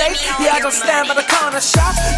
conversate. Yeah, I don't stand by the corner shop.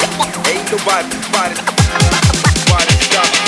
Ain't nobody, nobody, nobody.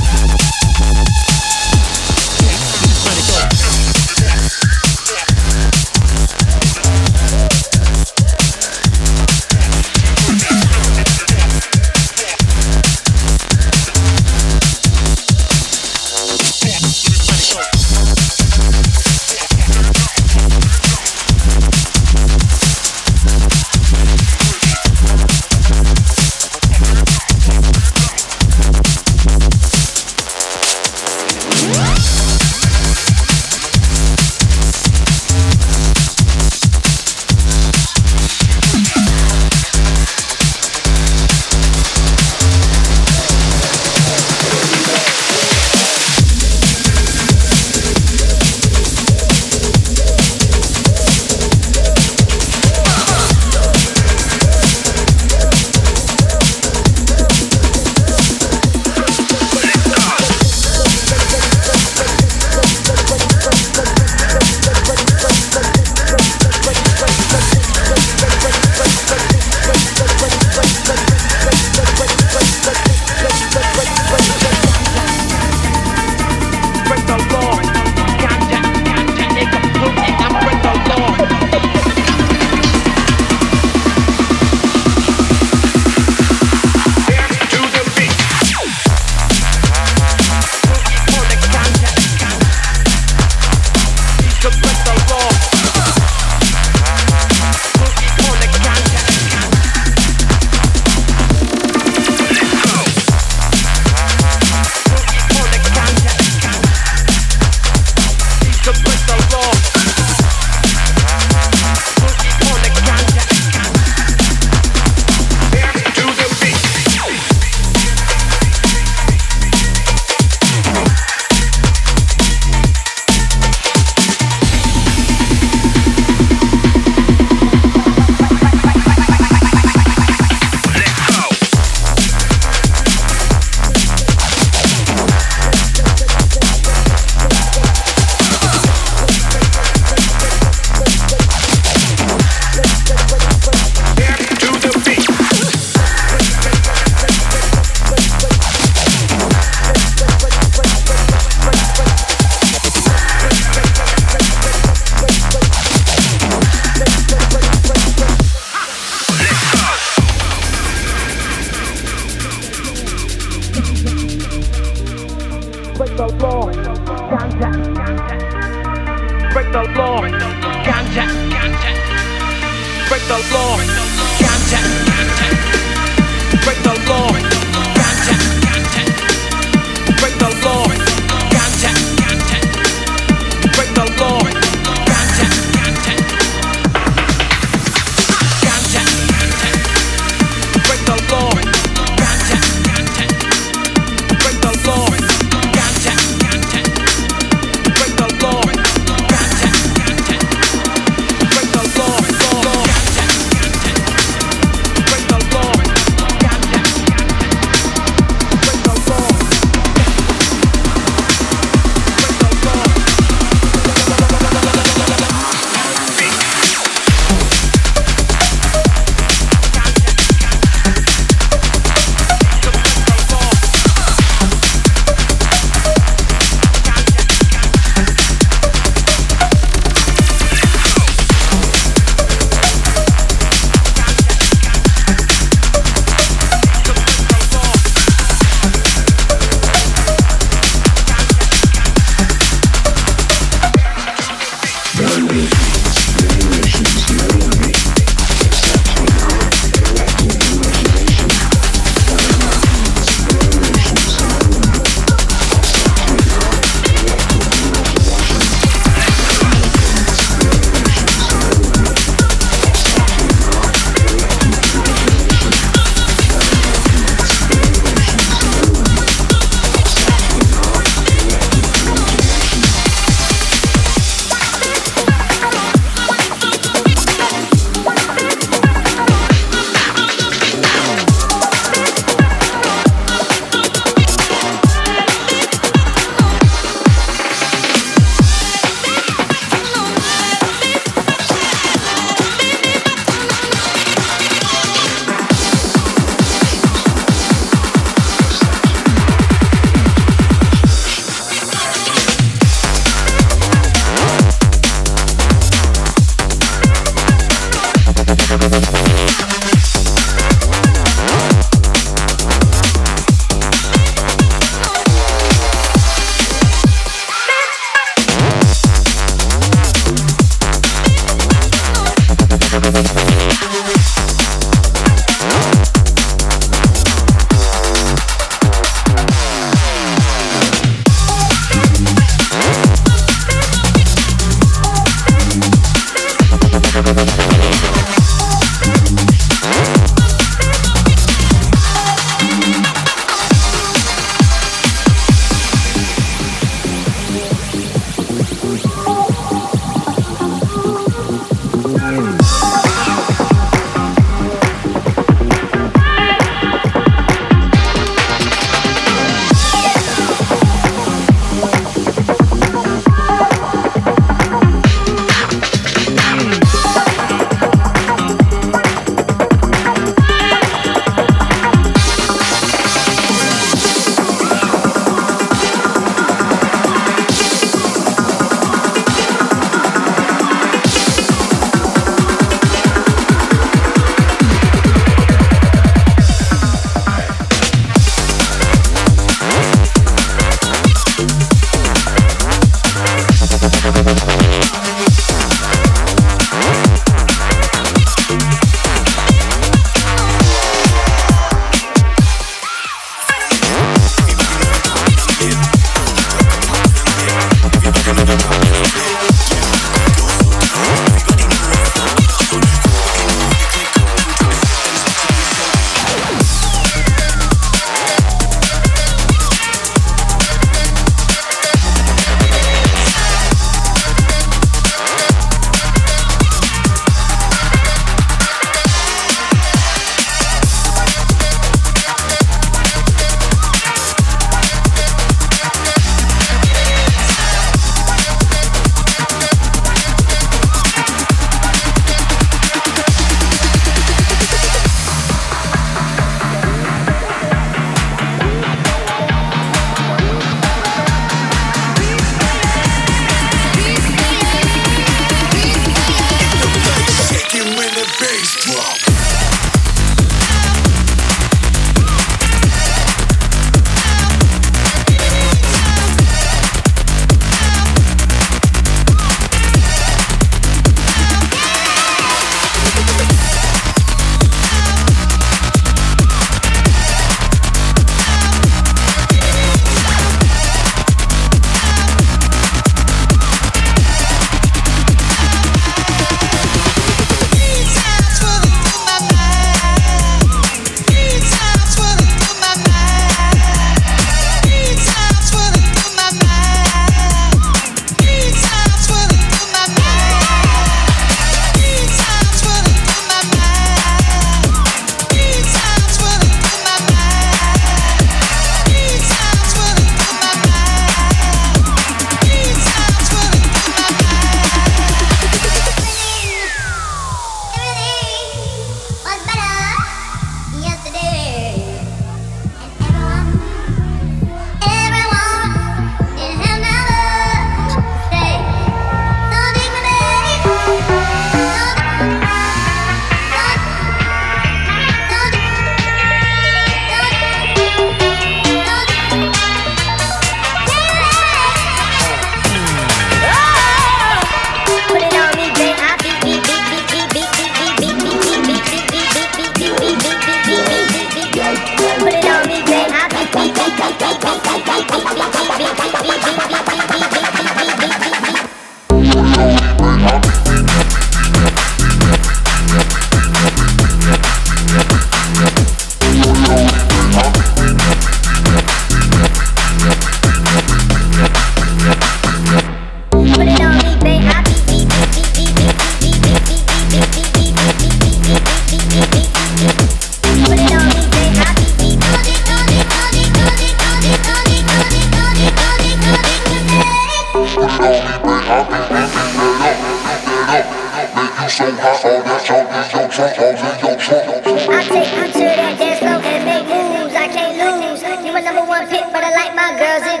pit, but I like my girls in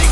tune.